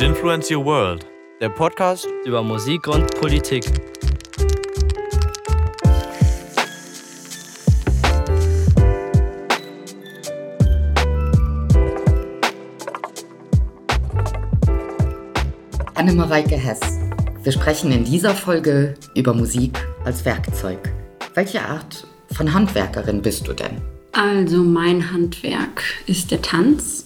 Influence Your World, der Podcast über Musik und Politik. Annemareike Hess. Wir sprechen in dieser Folge über Musik als Werkzeug. Welche Art von Handwerkerin bist du denn? Also mein Handwerk ist der Tanz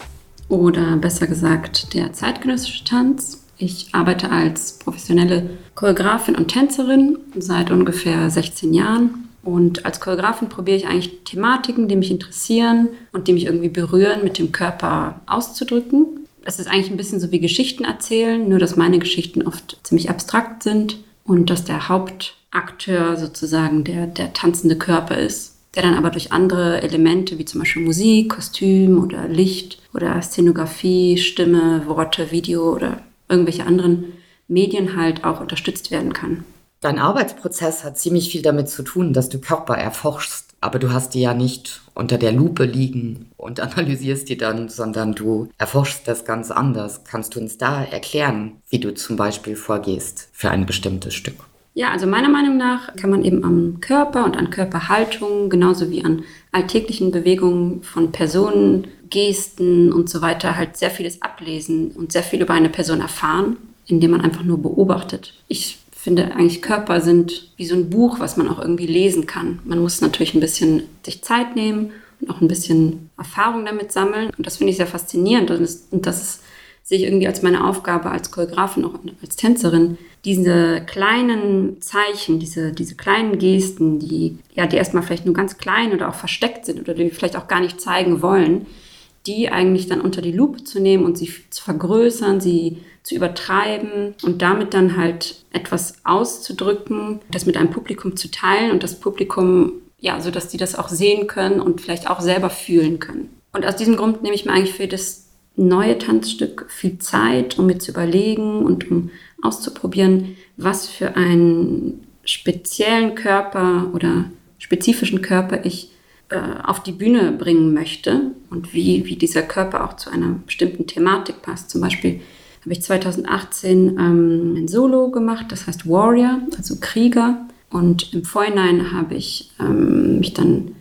oder besser gesagt der zeitgenössische Tanz. Ich arbeite als professionelle Choreografin und Tänzerin seit ungefähr 16 Jahren. Und als Choreografin probiere ich eigentlich Thematiken, die mich interessieren und die mich irgendwie berühren, mit dem Körper auszudrücken. Es ist eigentlich ein bisschen so wie Geschichten erzählen, nur dass meine Geschichten oft ziemlich abstrakt sind und dass der Hauptakteur sozusagen der, der tanzende Körper ist der dann aber durch andere Elemente wie zum Beispiel Musik, Kostüm oder Licht oder Szenografie, Stimme, Worte, Video oder irgendwelche anderen Medien halt auch unterstützt werden kann. Dein Arbeitsprozess hat ziemlich viel damit zu tun, dass du Körper erforschst, aber du hast die ja nicht unter der Lupe liegen und analysierst die dann, sondern du erforschst das ganz anders. Kannst du uns da erklären, wie du zum Beispiel vorgehst für ein bestimmtes Stück? Ja, also meiner Meinung nach kann man eben am Körper und an Körperhaltung, genauso wie an alltäglichen Bewegungen von Personen, Gesten und so weiter halt sehr vieles ablesen und sehr viel über eine Person erfahren, indem man einfach nur beobachtet. Ich finde eigentlich Körper sind wie so ein Buch, was man auch irgendwie lesen kann. Man muss natürlich ein bisschen sich Zeit nehmen und auch ein bisschen Erfahrung damit sammeln. Und das finde ich sehr faszinierend. Und das, und das ist, sehe ich irgendwie als meine Aufgabe als Choreografin, auch als Tänzerin, diese kleinen Zeichen, diese, diese kleinen Gesten, die, ja, die erstmal vielleicht nur ganz klein oder auch versteckt sind oder die vielleicht auch gar nicht zeigen wollen, die eigentlich dann unter die Lupe zu nehmen und sie zu vergrößern, sie zu übertreiben und damit dann halt etwas auszudrücken, das mit einem Publikum zu teilen und das Publikum, ja, so dass die das auch sehen können und vielleicht auch selber fühlen können. Und aus diesem Grund nehme ich mir eigentlich für das neue Tanzstück viel Zeit, um mir zu überlegen und um auszuprobieren, was für einen speziellen Körper oder spezifischen Körper ich äh, auf die Bühne bringen möchte und wie, wie dieser Körper auch zu einer bestimmten Thematik passt. Zum Beispiel habe ich 2018 ähm, ein Solo gemacht, das heißt Warrior, also Krieger. Und im Vorhinein habe ich ähm, mich dann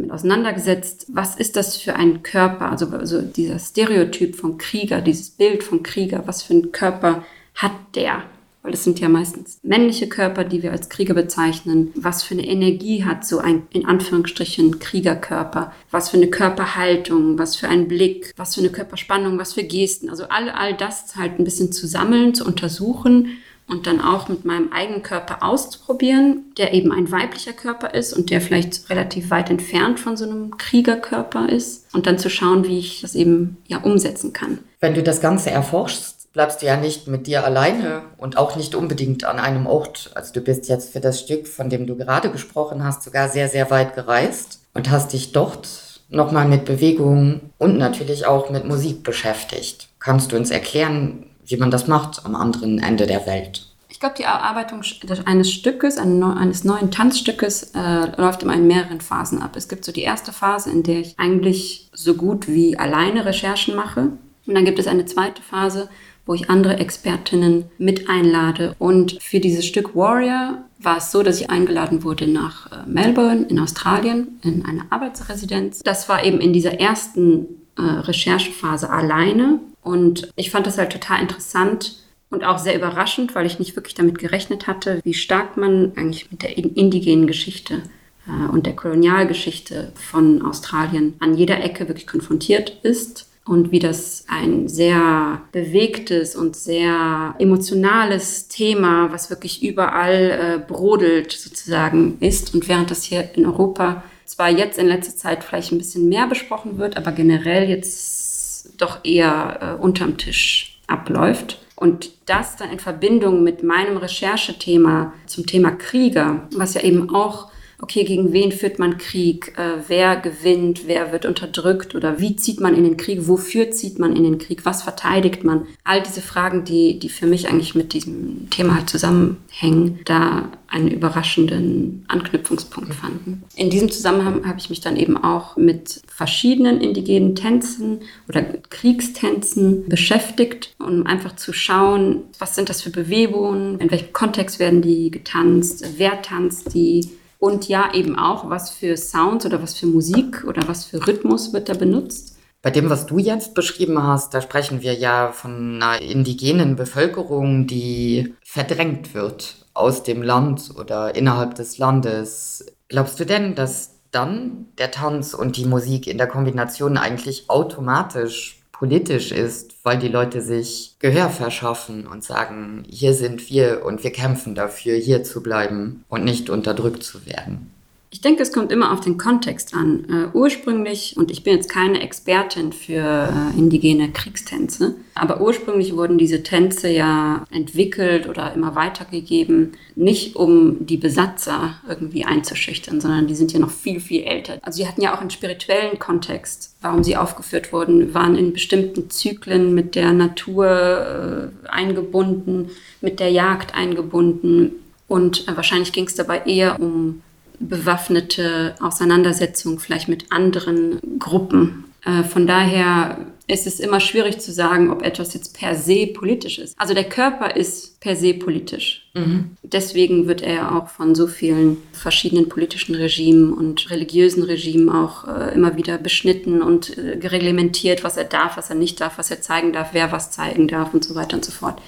damit auseinandergesetzt, was ist das für ein Körper, also, also dieser Stereotyp vom Krieger, dieses Bild vom Krieger, was für einen Körper hat der? Weil das sind ja meistens männliche Körper, die wir als Krieger bezeichnen. Was für eine Energie hat so ein, in Anführungsstrichen, Kriegerkörper? Was für eine Körperhaltung? Was für ein Blick? Was für eine Körperspannung? Was für Gesten? Also all, all das halt ein bisschen zu sammeln, zu untersuchen und dann auch mit meinem eigenen Körper auszuprobieren, der eben ein weiblicher Körper ist und der vielleicht relativ weit entfernt von so einem Kriegerkörper ist und dann zu schauen, wie ich das eben ja umsetzen kann. Wenn du das Ganze erforschst, bleibst du ja nicht mit dir alleine und auch nicht unbedingt an einem Ort. Also du bist jetzt für das Stück, von dem du gerade gesprochen hast, sogar sehr, sehr weit gereist und hast dich dort nochmal mit Bewegung und natürlich auch mit Musik beschäftigt. Kannst du uns erklären, wie man das macht am anderen Ende der Welt. Ich glaube, die Erarbeitung eines Stückes, eines neuen Tanzstückes, äh, läuft immer in mehreren Phasen ab. Es gibt so die erste Phase, in der ich eigentlich so gut wie alleine Recherchen mache. Und dann gibt es eine zweite Phase, wo ich andere Expertinnen mit einlade. Und für dieses Stück Warrior war es so, dass ich eingeladen wurde nach äh, Melbourne in Australien in eine Arbeitsresidenz. Das war eben in dieser ersten äh, Recherchephase alleine. Und ich fand das halt total interessant und auch sehr überraschend, weil ich nicht wirklich damit gerechnet hatte, wie stark man eigentlich mit der indigenen Geschichte äh, und der Kolonialgeschichte von Australien an jeder Ecke wirklich konfrontiert ist und wie das ein sehr bewegtes und sehr emotionales Thema, was wirklich überall äh, brodelt sozusagen ist. Und während das hier in Europa zwar jetzt in letzter Zeit vielleicht ein bisschen mehr besprochen wird, aber generell jetzt doch eher äh, unterm Tisch abläuft. Und das dann in Verbindung mit meinem Recherchethema zum Thema Krieger, was ja eben auch okay, gegen wen führt man Krieg, äh, wer gewinnt, wer wird unterdrückt? Oder wie zieht man in den Krieg, wofür zieht man in den Krieg, was verteidigt man. All diese Fragen, die, die für mich eigentlich mit diesem Thema halt zusammenhängen, da einen überraschenden Anknüpfungspunkt fanden. In diesem Zusammenhang habe ich mich dann eben auch mit verschiedenen indigenen Tänzen oder Kriegstänzen beschäftigt, um einfach zu schauen, was sind das für Bewegungen, in welchem Kontext werden die getanzt, wer tanzt die und ja eben auch, was für Sounds oder was für Musik oder was für Rhythmus wird da benutzt. Bei dem, was du jetzt beschrieben hast, da sprechen wir ja von einer indigenen Bevölkerung, die verdrängt wird aus dem Land oder innerhalb des Landes. Glaubst du denn, dass dann der Tanz und die Musik in der Kombination eigentlich automatisch politisch ist, weil die Leute sich Gehör verschaffen und sagen, hier sind wir und wir kämpfen dafür, hier zu bleiben und nicht unterdrückt zu werden? Ich denke, es kommt immer auf den Kontext an. Uh, ursprünglich, und ich bin jetzt keine Expertin für uh, indigene Kriegstänze, aber ursprünglich wurden diese Tänze ja entwickelt oder immer weitergegeben, nicht um die Besatzer irgendwie einzuschüchtern, sondern die sind ja noch viel, viel älter. Also sie hatten ja auch einen spirituellen Kontext, warum sie aufgeführt wurden, waren in bestimmten Zyklen mit der Natur uh, eingebunden, mit der Jagd eingebunden. Und wahrscheinlich ging es dabei eher um bewaffnete Auseinandersetzung vielleicht mit anderen Gruppen. Äh, von daher ist es immer schwierig zu sagen, ob etwas jetzt per se politisch ist. Also der Körper ist per se politisch. Mhm. Deswegen wird er auch von so vielen verschiedenen politischen Regimen und religiösen Regimen auch äh, immer wieder beschnitten und äh, gereglementiert, was er darf, was er nicht darf, was er zeigen darf, wer was zeigen darf und so weiter und so fort.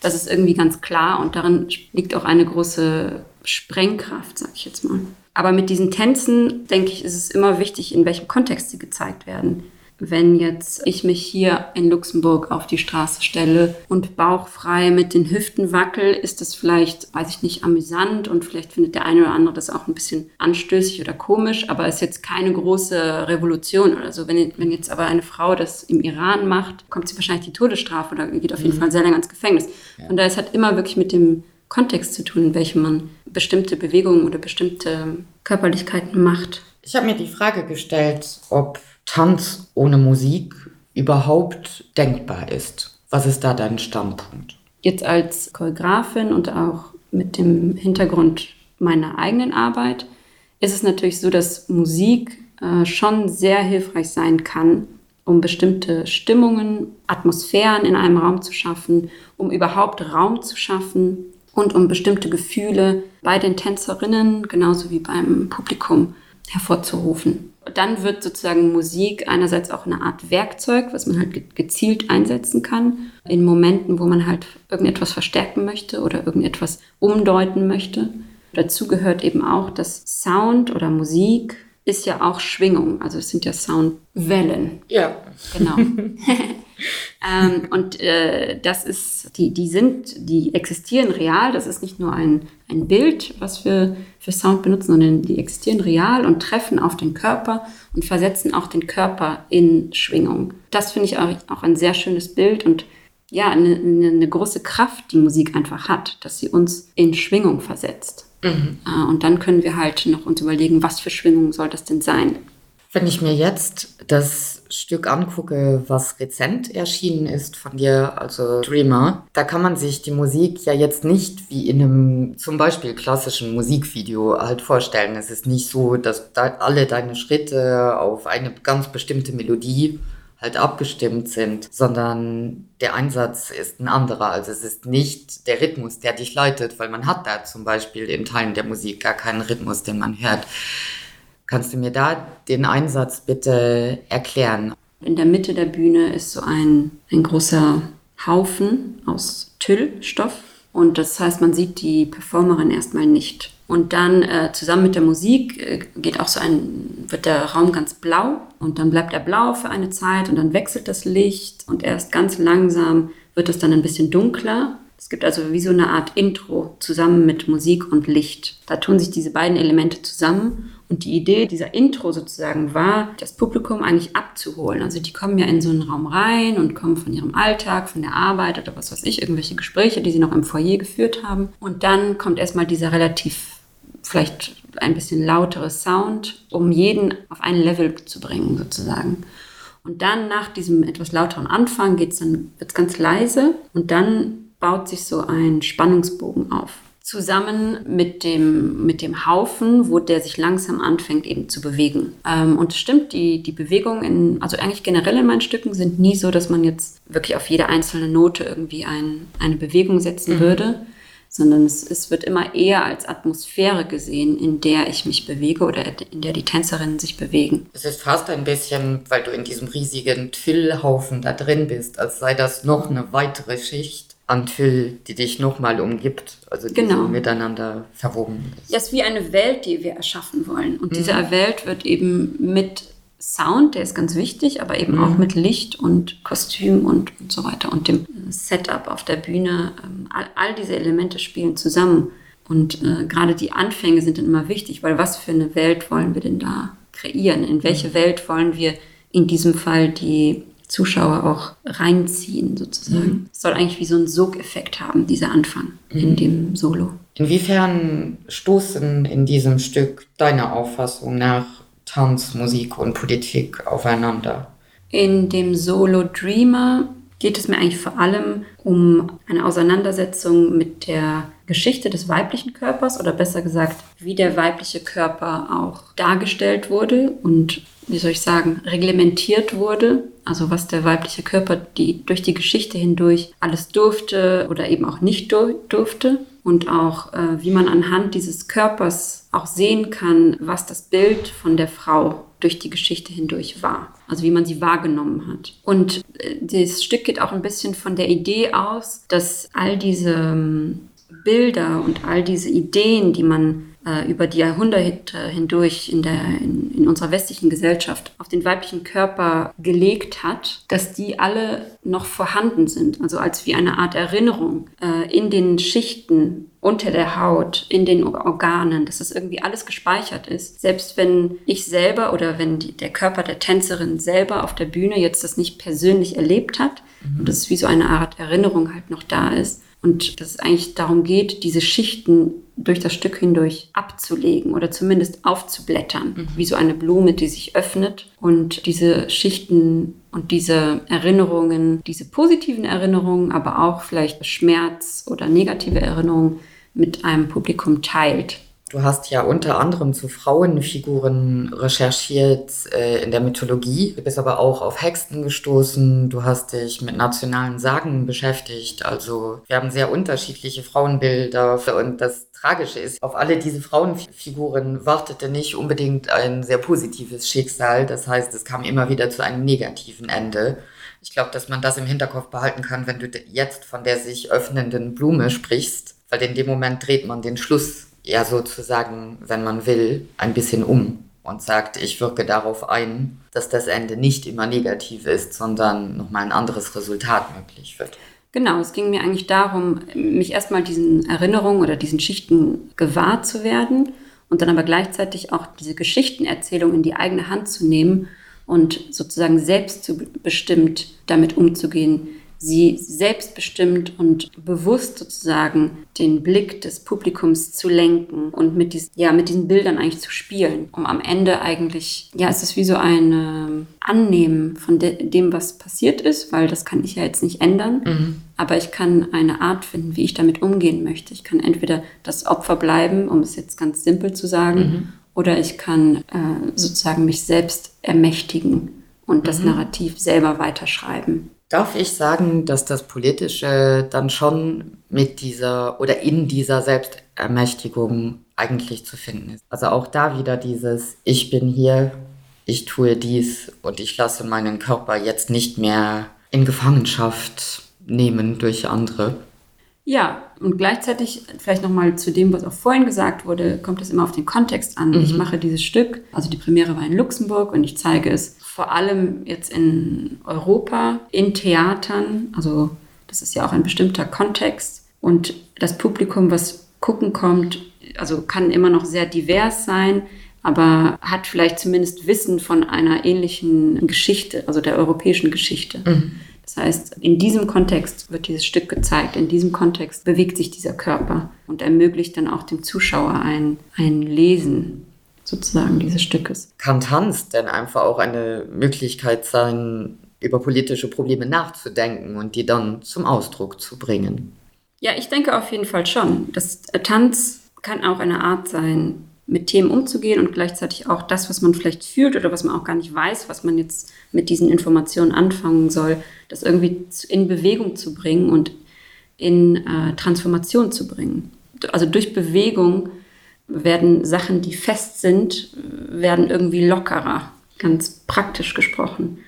Das ist irgendwie ganz klar und darin liegt auch eine große Sprengkraft, sag ich jetzt mal. Aber mit diesen Tänzen, denke ich, ist es immer wichtig, in welchem Kontext sie gezeigt werden. Wenn jetzt ich mich hier in Luxemburg auf die Straße stelle und bauchfrei mit den Hüften wackel, ist das vielleicht, weiß ich nicht, amüsant und vielleicht findet der eine oder andere das auch ein bisschen anstößig oder komisch, aber ist jetzt keine große Revolution oder so. Wenn, wenn jetzt aber eine Frau das im Iran macht, kommt sie wahrscheinlich die Todesstrafe oder geht auf jeden mhm. Fall sehr lange ins Gefängnis. Ja. Daher, es hat immer wirklich mit dem Kontext zu tun, in welchem man bestimmte Bewegungen oder bestimmte Körperlichkeiten macht. Ich habe mir die Frage gestellt, ob Tanz ohne Musik überhaupt denkbar ist. Was ist da dein Standpunkt? Jetzt als Choreografin und auch mit dem Hintergrund meiner eigenen Arbeit ist es natürlich so, dass Musik äh, schon sehr hilfreich sein kann, um bestimmte Stimmungen, Atmosphären in einem Raum zu schaffen, um überhaupt Raum zu schaffen und um bestimmte Gefühle bei den Tänzerinnen genauso wie beim Publikum hervorzurufen. Dann wird sozusagen Musik einerseits auch eine Art Werkzeug, was man halt gezielt einsetzen kann, in Momenten, wo man halt irgendetwas verstärken möchte oder irgendetwas umdeuten möchte. Dazu gehört eben auch, dass Sound oder Musik ist ja auch Schwingung, also es sind ja Soundwellen. Ja. Genau. ähm, und äh, das ist, die, die sind, die existieren real. Das ist nicht nur ein, ein Bild, was wir für Sound benutzen, sondern die existieren real und treffen auf den Körper und versetzen auch den Körper in Schwingung. Das finde ich auch, auch ein sehr schönes Bild und ja, eine, eine große Kraft, die Musik einfach hat, dass sie uns in Schwingung versetzt. Mhm. Äh, und dann können wir halt noch uns überlegen, was für Schwingung soll das denn sein? Wenn ich mir jetzt das Stück angucke, was rezent erschienen ist von dir, also Dreamer, da kann man sich die Musik ja jetzt nicht wie in einem zum Beispiel klassischen Musikvideo halt vorstellen. Es ist nicht so, dass da alle deine Schritte auf eine ganz bestimmte Melodie halt abgestimmt sind, sondern der Einsatz ist ein anderer. Also es ist nicht der Rhythmus, der dich leitet, weil man hat da zum Beispiel in Teilen der Musik gar keinen Rhythmus, den man hört. Kannst du mir da den Einsatz bitte erklären? In der Mitte der Bühne ist so ein, ein großer Haufen aus Tüllstoff und das heißt, man sieht die Performerin erstmal nicht. Und dann äh, zusammen mit der Musik äh, geht auch so ein, wird der Raum ganz blau und dann bleibt er blau für eine Zeit und dann wechselt das Licht und erst ganz langsam wird es dann ein bisschen dunkler. Es gibt also wie so eine Art Intro zusammen mit Musik und Licht. Da tun sich diese beiden Elemente zusammen und die Idee dieser Intro sozusagen war, das Publikum eigentlich abzuholen. Also die kommen ja in so einen Raum rein und kommen von ihrem Alltag, von der Arbeit oder was weiß ich, irgendwelche Gespräche, die sie noch im Foyer geführt haben. Und dann kommt erstmal dieser relativ vielleicht ein bisschen lauteres Sound, um jeden auf ein Level zu bringen sozusagen. Und dann nach diesem etwas lauteren Anfang geht's dann wird's ganz leise und dann baut sich so ein Spannungsbogen auf zusammen mit dem, mit dem Haufen, wo der sich langsam anfängt eben zu bewegen. Ähm, und es stimmt, die, die Bewegungen, in, also eigentlich generell in meinen Stücken sind nie so, dass man jetzt wirklich auf jede einzelne Note irgendwie ein, eine Bewegung setzen mhm. würde, sondern es, es wird immer eher als Atmosphäre gesehen, in der ich mich bewege oder in der die Tänzerinnen sich bewegen. Es ist fast ein bisschen, weil du in diesem riesigen Twillhaufen da drin bist, als sei das noch eine weitere Schicht Antyll, die dich nochmal umgibt, also die genau. so miteinander verwoben ist. Ja, es ist wie eine Welt, die wir erschaffen wollen. Und mhm. diese Welt wird eben mit Sound, der ist ganz wichtig, aber eben mhm. auch mit Licht und Kostüm und, und so weiter und dem Setup auf der Bühne. Ähm, all, all diese Elemente spielen zusammen. Und äh, gerade die Anfänge sind dann immer wichtig, weil was für eine Welt wollen wir denn da kreieren? In welche mhm. Welt wollen wir in diesem Fall die Zuschauer auch reinziehen, sozusagen. Mhm. Es soll eigentlich wie so einen Sogeffekt haben, dieser Anfang mhm. in dem Solo. Inwiefern stoßen in diesem Stück deiner Auffassung nach Tanz, Musik und Politik aufeinander? In dem Solo Dreamer geht es mir eigentlich vor allem um eine Auseinandersetzung mit der Geschichte des weiblichen Körpers oder besser gesagt, wie der weibliche Körper auch dargestellt wurde und wie soll ich sagen, reglementiert wurde. Also was der weibliche Körper die, durch die Geschichte hindurch alles durfte oder eben auch nicht durfte. Und auch äh, wie man anhand dieses Körpers auch sehen kann, was das Bild von der Frau durch die Geschichte hindurch war. Also wie man sie wahrgenommen hat. Und äh, das Stück geht auch ein bisschen von der Idee aus, dass all diese ähm, Bilder und all diese Ideen, die man über die Jahrhunderte hindurch in, der, in, in unserer westlichen Gesellschaft auf den weiblichen Körper gelegt hat, dass die alle noch vorhanden sind, also als wie eine Art Erinnerung äh, in den Schichten unter der Haut, in den Organen, dass das irgendwie alles gespeichert ist. Selbst wenn ich selber oder wenn die, der Körper der Tänzerin selber auf der Bühne jetzt das nicht persönlich erlebt hat mhm. und das ist wie so eine Art Erinnerung halt noch da ist, und dass es eigentlich darum geht, diese Schichten durch das Stück hindurch abzulegen oder zumindest aufzublättern, mhm. wie so eine Blume, die sich öffnet und diese Schichten und diese Erinnerungen, diese positiven Erinnerungen, aber auch vielleicht Schmerz oder negative Erinnerungen mit einem Publikum teilt. Du hast ja unter anderem zu Frauenfiguren recherchiert äh, in der Mythologie. Du bist aber auch auf Hexen gestoßen. Du hast dich mit nationalen Sagen beschäftigt. Also wir haben sehr unterschiedliche Frauenbilder. Und das Tragische ist, auf alle diese Frauenfiguren wartete nicht unbedingt ein sehr positives Schicksal. Das heißt, es kam immer wieder zu einem negativen Ende. Ich glaube, dass man das im Hinterkopf behalten kann, wenn du jetzt von der sich öffnenden Blume sprichst, weil in dem Moment dreht man den Schluss ja sozusagen, wenn man will, ein bisschen um und sagt, ich wirke darauf ein, dass das Ende nicht immer negativ ist, sondern nochmal ein anderes Resultat möglich wird. Genau, es ging mir eigentlich darum, mich erstmal diesen Erinnerungen oder diesen Schichten gewahr zu werden und dann aber gleichzeitig auch diese Geschichtenerzählung in die eigene Hand zu nehmen und sozusagen selbstbestimmt damit umzugehen, sie selbstbestimmt und bewusst sozusagen den Blick des Publikums zu lenken und mit, dies, ja, mit diesen Bildern eigentlich zu spielen, um am Ende eigentlich, ja, es ist wie so ein äh, Annehmen von de dem, was passiert ist, weil das kann ich ja jetzt nicht ändern, mhm. aber ich kann eine Art finden, wie ich damit umgehen möchte. Ich kann entweder das Opfer bleiben, um es jetzt ganz simpel zu sagen, mhm. oder ich kann äh, sozusagen mich selbst ermächtigen und das mhm. Narrativ selber weiterschreiben. Darf ich sagen, dass das Politische dann schon mit dieser oder in dieser Selbstermächtigung eigentlich zu finden ist? Also auch da wieder dieses Ich bin hier, ich tue dies und ich lasse meinen Körper jetzt nicht mehr in Gefangenschaft nehmen durch andere. Ja, und gleichzeitig vielleicht nochmal zu dem, was auch vorhin gesagt wurde, kommt es immer auf den Kontext an. Mhm. Ich mache dieses Stück, also die Premiere war in Luxemburg und ich zeige es vor allem jetzt in Europa, in Theatern, also das ist ja auch ein bestimmter Kontext. Und das Publikum, was gucken kommt, also kann immer noch sehr divers sein, aber hat vielleicht zumindest Wissen von einer ähnlichen Geschichte, also der europäischen Geschichte. Mhm. Das heißt, in diesem Kontext wird dieses Stück gezeigt, in diesem Kontext bewegt sich dieser Körper und ermöglicht dann auch dem Zuschauer ein, ein Lesen sozusagen dieses Stückes. Kann Tanz denn einfach auch eine Möglichkeit sein, über politische Probleme nachzudenken und die dann zum Ausdruck zu bringen? Ja, ich denke auf jeden Fall schon. Das Tanz kann auch eine Art sein, mit Themen umzugehen und gleichzeitig auch das, was man vielleicht fühlt oder was man auch gar nicht weiß, was man jetzt mit diesen Informationen anfangen soll, das irgendwie in Bewegung zu bringen und in äh, Transformation zu bringen. Also durch Bewegung werden Sachen, die fest sind, werden irgendwie lockerer, ganz praktisch gesprochen.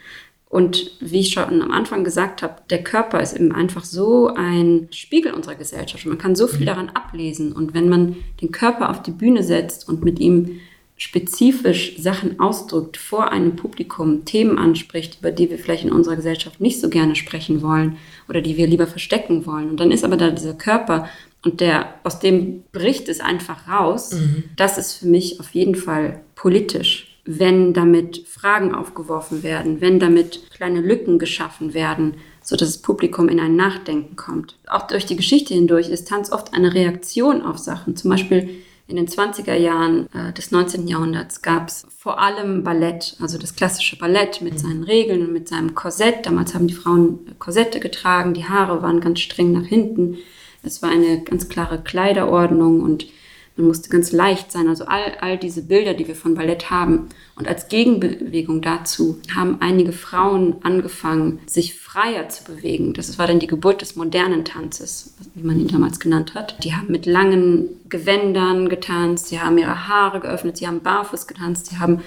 Und wie ich schon am Anfang gesagt habe, der Körper ist eben einfach so ein Spiegel unserer Gesellschaft. Man kann so viel mhm. daran ablesen. Und wenn man den Körper auf die Bühne setzt und mit ihm spezifisch Sachen ausdrückt, vor einem Publikum Themen anspricht, über die wir vielleicht in unserer Gesellschaft nicht so gerne sprechen wollen oder die wir lieber verstecken wollen. Und dann ist aber da dieser Körper und der aus dem bricht es einfach raus. Mhm. Das ist für mich auf jeden Fall politisch wenn damit Fragen aufgeworfen werden, wenn damit kleine Lücken geschaffen werden, so dass das Publikum in ein Nachdenken kommt. Auch durch die Geschichte hindurch ist Tanz oft eine Reaktion auf Sachen. Zum Beispiel in den 20er Jahren äh, des 19. Jahrhunderts gab es vor allem Ballett, also das klassische Ballett mit seinen Regeln und mit seinem Korsett. Damals haben die Frauen Korsette getragen, die Haare waren ganz streng nach hinten. Es war eine ganz klare Kleiderordnung und man musste ganz leicht sein. Also all, all diese Bilder, die wir von Ballett haben. Und als Gegenbewegung dazu haben einige Frauen angefangen, sich freier zu bewegen. Das war dann die Geburt des modernen Tanzes, wie man ihn damals genannt hat. Die haben mit langen Gewändern getanzt, sie haben ihre Haare geöffnet, sie haben barfuß getanzt, sie haben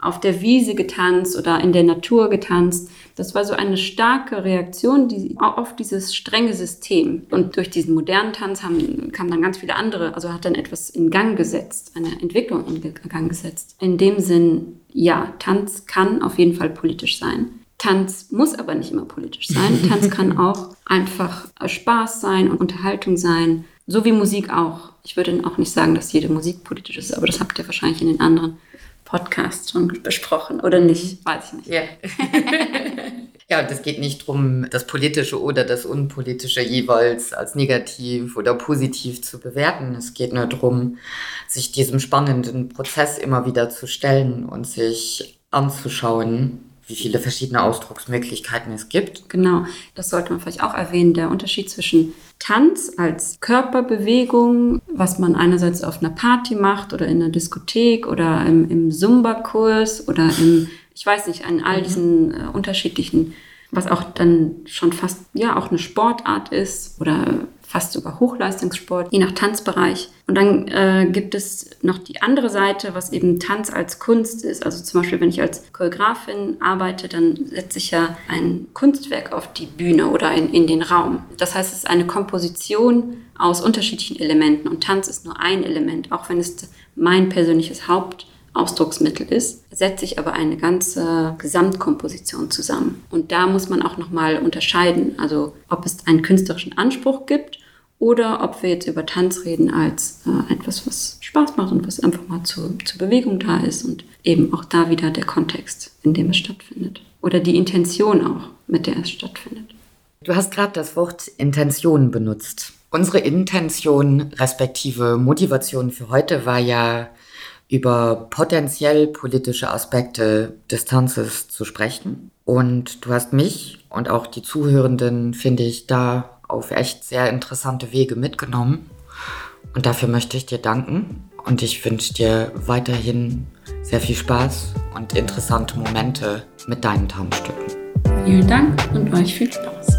auf der Wiese getanzt oder in der Natur getanzt. Das war so eine starke Reaktion die, auf dieses strenge System. Und durch diesen modernen Tanz haben, kamen dann ganz viele andere, also hat dann etwas in Gang gesetzt, eine Entwicklung in Gang gesetzt. In dem Sinn, ja, Tanz kann auf jeden Fall politisch sein. Tanz muss aber nicht immer politisch sein. Tanz kann auch einfach Spaß sein und Unterhaltung sein, so wie Musik auch. Ich würde auch nicht sagen, dass jede Musik politisch ist, aber das habt ihr wahrscheinlich in den anderen Podcast schon besprochen oder nicht, weiß ich nicht. Ja. ja, und es geht nicht darum, das Politische oder das Unpolitische jeweils als negativ oder positiv zu bewerten. Es geht nur darum, sich diesem spannenden Prozess immer wieder zu stellen und sich anzuschauen, wie viele verschiedene Ausdrucksmöglichkeiten es gibt. Genau, das sollte man vielleicht auch erwähnen. Der Unterschied zwischen Tanz als Körperbewegung, was man einerseits auf einer Party macht oder in einer Diskothek oder im, im Zumba-Kurs oder im, ich weiß nicht, an all mhm. diesen äh, unterschiedlichen, was auch dann schon fast, ja, auch eine Sportart ist oder fast sogar Hochleistungssport, je nach Tanzbereich. Und dann äh, gibt es noch die andere Seite, was eben Tanz als Kunst ist. Also zum Beispiel, wenn ich als Choreografin arbeite, dann setze ich ja ein Kunstwerk auf die Bühne oder in, in den Raum. Das heißt, es ist eine Komposition aus unterschiedlichen Elementen und Tanz ist nur ein Element, auch wenn es mein persönliches Haupt Ausdrucksmittel ist, setze ich aber eine ganze Gesamtkomposition zusammen. Und da muss man auch nochmal unterscheiden, also ob es einen künstlerischen Anspruch gibt oder ob wir jetzt über Tanz reden als äh, etwas, was Spaß macht und was einfach mal zu, zur Bewegung da ist und eben auch da wieder der Kontext, in dem es stattfindet. Oder die Intention auch, mit der es stattfindet. Du hast gerade das Wort Intention benutzt. Unsere Intention respektive Motivation für heute war ja über potenziell politische Aspekte des Tanzes zu sprechen. Und du hast mich und auch die Zuhörenden, finde ich, da auf echt sehr interessante Wege mitgenommen. Und dafür möchte ich dir danken. Und ich wünsche dir weiterhin sehr viel Spaß und interessante Momente mit deinen Tanzstücken. Vielen Dank und euch viel Spaß.